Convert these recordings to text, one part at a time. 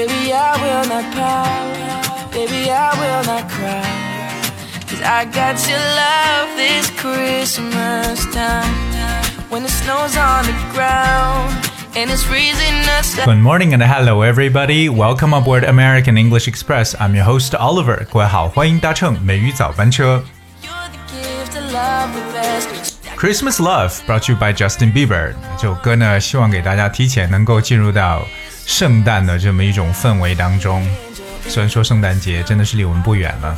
Baby, I will not pout. Baby, I will not cry. Cause I got your love this Christmas time. When the snow's on the ground. And it's freezing us Good morning and hello everybody. Welcome aboard American English Express. I'm your host Oliver. 各位好，欢迎搭乘美语早班车。 You're the gift of love with us. Christmas Love brought to you by Justin Bieber。这首歌呢，希望给大家提前能够进入到 圣诞的这么一种氛围当中。虽然说圣诞节真的是离我们不远了。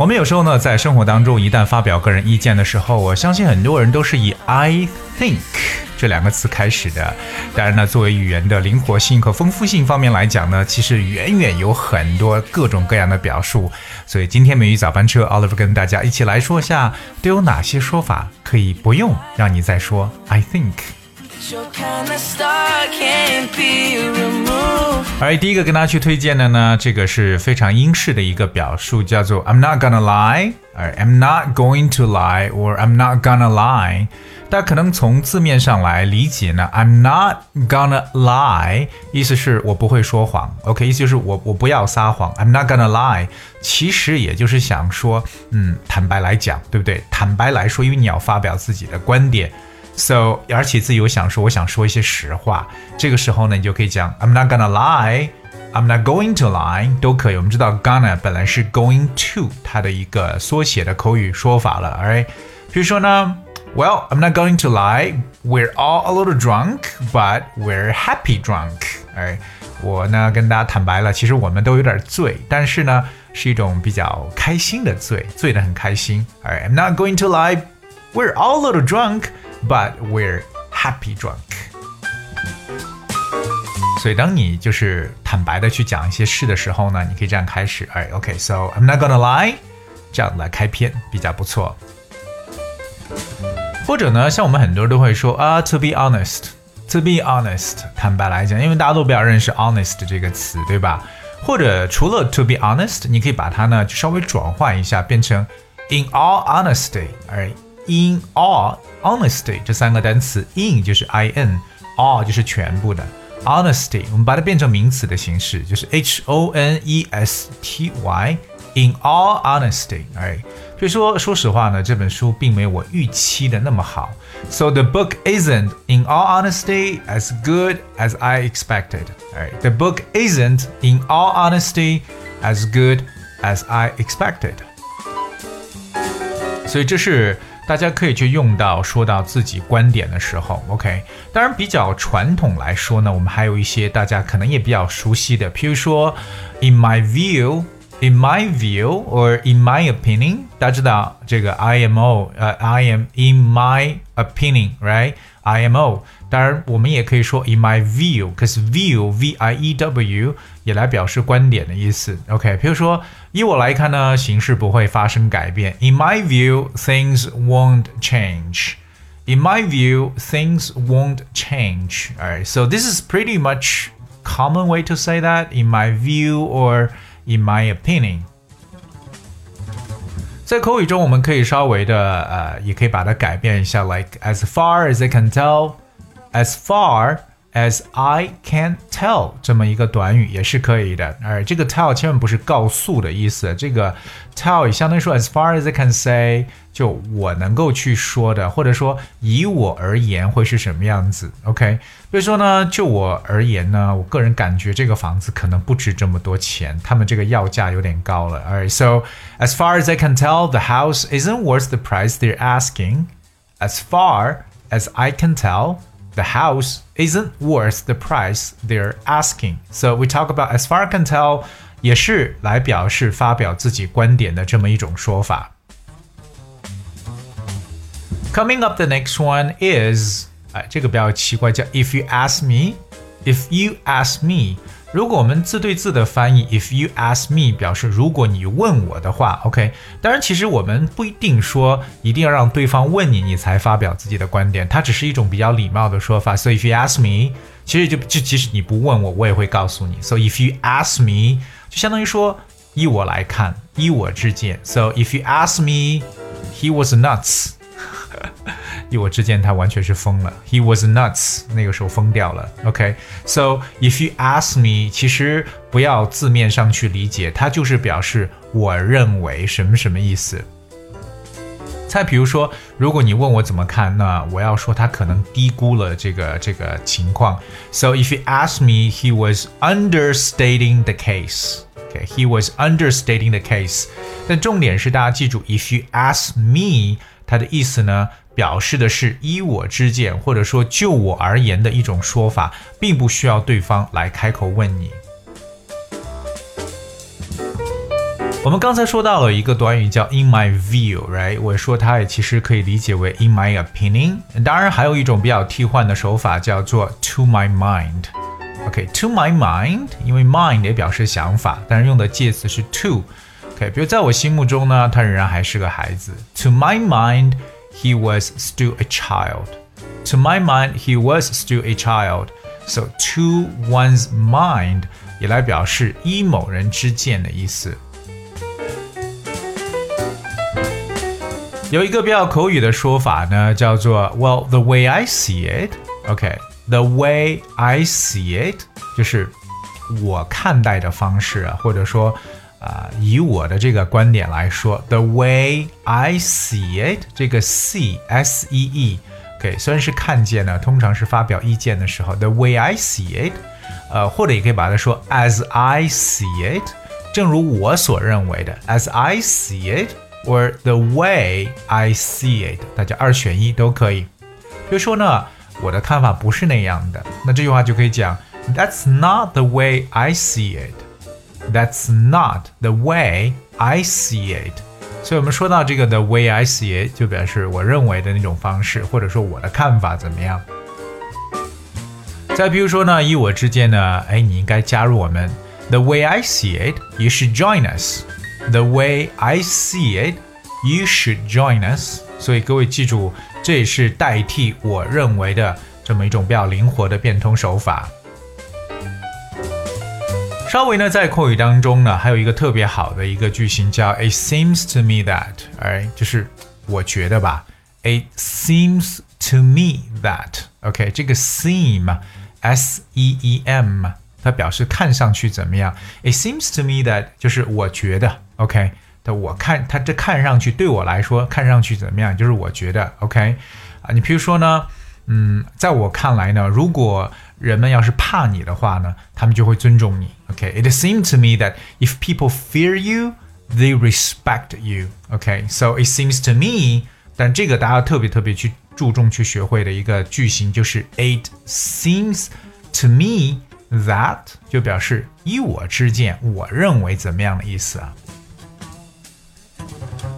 我们有时候呢，在生活当中，一旦发表个人意见的时候，我相信很多人都是以 I think 这两个词开始的。当然呢，作为语言的灵活性和丰富性方面来讲呢，其实远远有很多各种各样的表述。所以今天美语早班车，Oliver 跟大家一起来说一下，都有哪些说法可以不用让你再说 I think。Your kind of star can't be removed. 而第一个跟大家去推荐的呢，这个是非常英式的一个表述，叫做 I'm not gonna lie，而 I'm not going to lie or I'm not gonna lie。大家可能从字面上来理解呢，I'm not gonna lie，意思是我不会说谎，OK，意思就是我我不要撒谎，I'm not gonna lie，其实也就是想说，嗯，坦白来讲，对不对？坦白来说，因为你要发表自己的观点。So，而且自己有想说，我想说一些实话，这个时候呢，你就可以讲 I'm not gonna lie，I'm not going to lie 都可以。我们知道 gonna 本来是 going to 它的一个缩写的口语说法了，alright？比如说呢，Well, I'm not going to lie, we're all a little drunk, but we're happy drunk。哎，我呢跟大家坦白了，其实我们都有点醉，但是呢是一种比较开心的醉，醉得很开心。Alright, I'm not going to lie, we're all a little drunk。 But we're happy drunk。所以当你就是坦白的去讲一些事的时候呢，你可以这样开始，哎，OK，so、I'm not gonna lie，这样来开篇比较不错。或者呢，像我们很多人都会说啊，to be honest，to be honest，坦白来讲，因为大家都比较认识 honest 这个词，对吧？或者除了 to be honest，你可以把它呢稍微转换一下，变成 in all honesty，而 in all honesty 这三个单词，in 就是 i n，all 就是全部的 honesty，我们把它变成名词的形式，就是 h o n e s t y。In all honesty，哎，所以说，说实话呢，这本书并没有我预期的那么好。So the book isn't, in all honesty, as good as I expected. 哎，the book isn't, in all honesty, as good as I expected. 所以这是 大家可以去用到说到自己观点的时候，OK。当然，比较传统来说呢，我们还有一些大家可能也比较熟悉的，譬如说，In my view。In my view or in my opinion，大家知道这个 IMO，呃、，I am in my opinion，right？IMO，当然我们也可以说 in my view，cause view，V I E W 也来表示观点的意思。OK，比如说以我来看呢，形势不会发生改变。In my view, things won't change. In my view, things won't change. Alright, so this is pretty much common way to say that. In my view or in my opinion. 在口语中，我们可以稍微的呃，也可以把它改变一下，like as far as I can tell, as far as I can tell 这么一个短语也是可以的。而这个 tell 千万不是告诉的意思，这个 tell 也相当于说 as far as I can say，就我能够去说的，或者说以我而言会是什么样子。OK，所以说呢，就我而言呢，我个人感觉这个房子可能不值这么多钱，他们这个要价有点高了。Alright, so as far as I can tell, the house isn't worth the price they're asking. As far as I can tell. The house isn't worth the price they're asking. So we talk about as far as I can tell，也是来表示发表自己观点的这么一种说法。Coming up, the next one is，哎，这个比较奇怪，叫 If you ask me, if you ask me。 如果我们字对字的翻译，if you ask me 表示如果你问我的话，OK。当然，其实我们不一定说一定要让对方问你，你才发表自己的观点，它只是一种比较礼貌的说法。So if you ask me，其实就就即使你不问我，我也会告诉你。So if you ask me，就相当于说依我来看，依我之见。So if you ask me，he was nuts。以我之见他完全是疯了，He was nuts，那个时候疯掉了。OK，so、if you ask me，其实不要字面上去理解，它就是表示我认为什么什么意思。再比如说，如果你问我怎么看，那我要说他可能低估了这个这个情况。So if you ask me, he was understating the case. OK，he was understating the case. 但重点是大家记住，if you ask me，它的意思呢，表示的是依我之见，或者说就我而言的一种说法，并不需要对方来开口问你。我们刚才说到了一个短语叫 in my view，right？我说它也其实可以理解为 in my opinion。当然，还有一种比较替换的手法叫做 to my mind。OK，to my mind，因为 mind 也表示想法，但是用的介词是 to。OK，比如在我心目中呢，他仍然还是个孩子。To my mind mind，he was still a child。To my mind，he was still a child。So to one's mind 也来表示依某人之见的意思。有一个比较口语的说法呢，叫做 "Well, the way I see it, OK, the way I see it 就是我看待的方式啊，或者说 啊、呃，以我的这个观点来说，the way I see it 这个 see s e e OK 虽然是看见呢，通常是发表意见的时候，the way I see it，呃，或者也可以把它说 as I see it，正如我所认为的，as I see it。or the way I see it，大家二选一都可以。比如说呢，我的看法不是那样的，那这句话就可以讲，That's not the way I see it. That's not the way I see it. 所以我们说到这个 the way I see it，就表示我认为的那种方式，或者说我的看法怎么样。再比如说呢，以我之见呢，哎，你应该加入我们。The way I see it, you should join us. The way I see it, you should join us。所以各位记住，这也是代替我认为的这么一种比较灵活的变通手法。稍微呢，在口语当中呢，还有一个特别好的一个句型叫 "It seems to me that"，哎，就是我觉得吧。It seems to me that。OK，这个 seem，S E E M。它表示看上去怎么样？It seems to me that 就是我觉得，OK，它我看它这看上去对我来说看上去怎么样？就是我觉得，OK，啊，你比如说呢，嗯，在我看来呢，如果人们要是怕你的话呢，他们就会尊重你，OK。It seems to me that if people fear you, they respect you, OK. So it seems to me，但这个大家特别特别去注重去学会的一个句型就是 It seems to me。That 就表示依我之见，我认为怎么样的意思啊？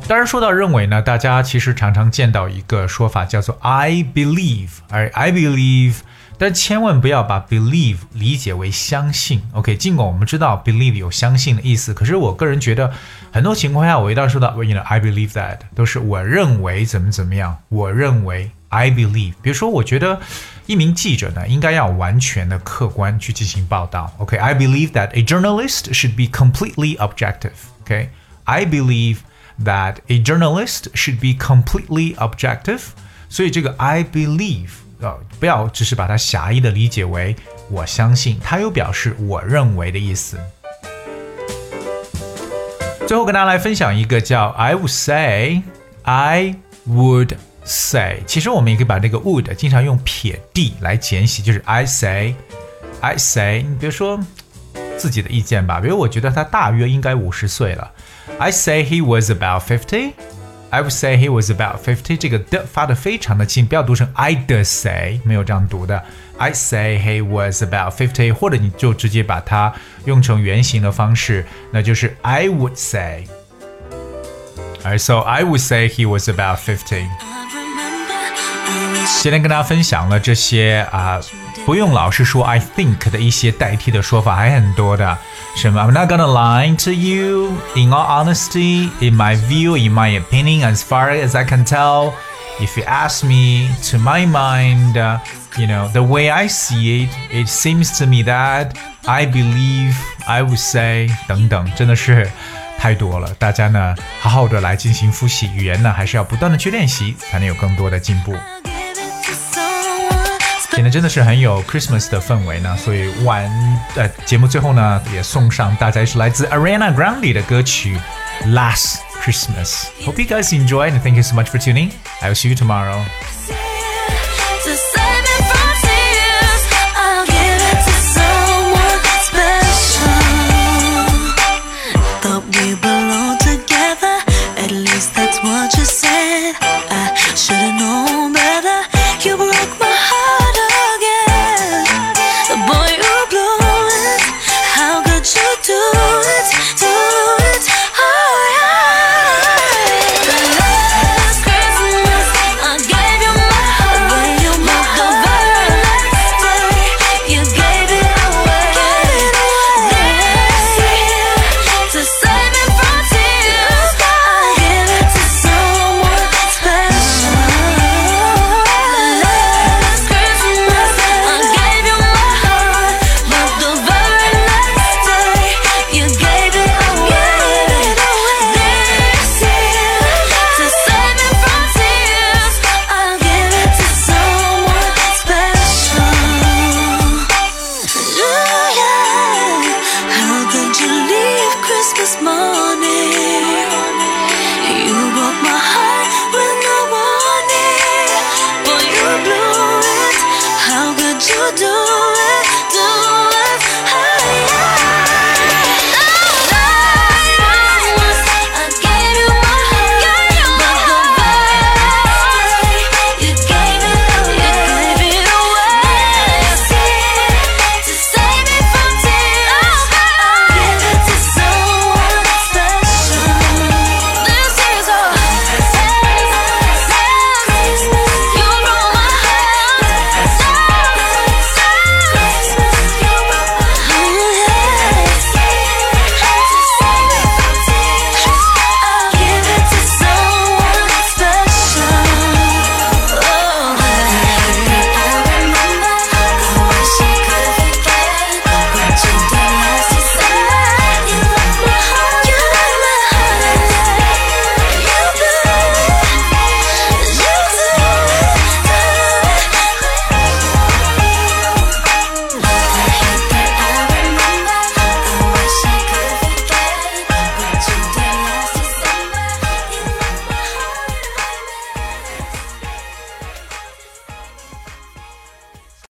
当然，说到认为呢，大家其实常常见到一个说法叫做 I believe，而 I believe， 但千万不要把 believe 理解为相信。OK，尽管我们知道 believe 有相信的意思，可是我个人觉得很多情况下，我一旦说到 you know I believe that，都是我认为怎么怎么样，我认为 I believe。比如说，我觉得。一名记者呢，应该要完全的客观去进行报道。OK，I、okay? believe that a journalist should be completely objective. OK，I、okay? believe that a journalist should be completely objective. 所以这个 I believe 啊、 呃，不要只是把它狭义的理解为我相信，它有表示我认为的意思。最后跟大家来分享一个叫 I would say, I would say，其实我们也可以把这个 would 经常用撇 d 来简写，就是 I say，I say。你比如说自己的意见吧，比如我觉得他大约应该五十岁了，I say he was about fifty。I would say he was about fifty。这个的发的非常的轻，不要读成 I d say，没有这样读的。I say he was about fifty，或者你就直接把它用成原形的方式，那就是 I would say。Alright, so I would say he was about fifty. 今天跟大家分享了这些啊， 不用老是说 I think 的一些代替的说法，还很多的。什么 I'm not gonna lie to you. In all honesty, in my view, in my opinion, as far as I can tell, if you ask me, to my mind, uh, you know, the way I see it, it seems to me that I believe, I would say 等等，真的是。 太多了，大家呢好好的来进行复习，语言呢还是要不断的去练习，才能有更多的进步。 今天真的是很有 Christmas 的氛围呢，所以晚呃节目最后呢也送上大家一首来自 Ariana Grande 的歌曲 Last Christmas. Hope you guys enjoyed and thank you so much for tuning. I will see you tomorrow.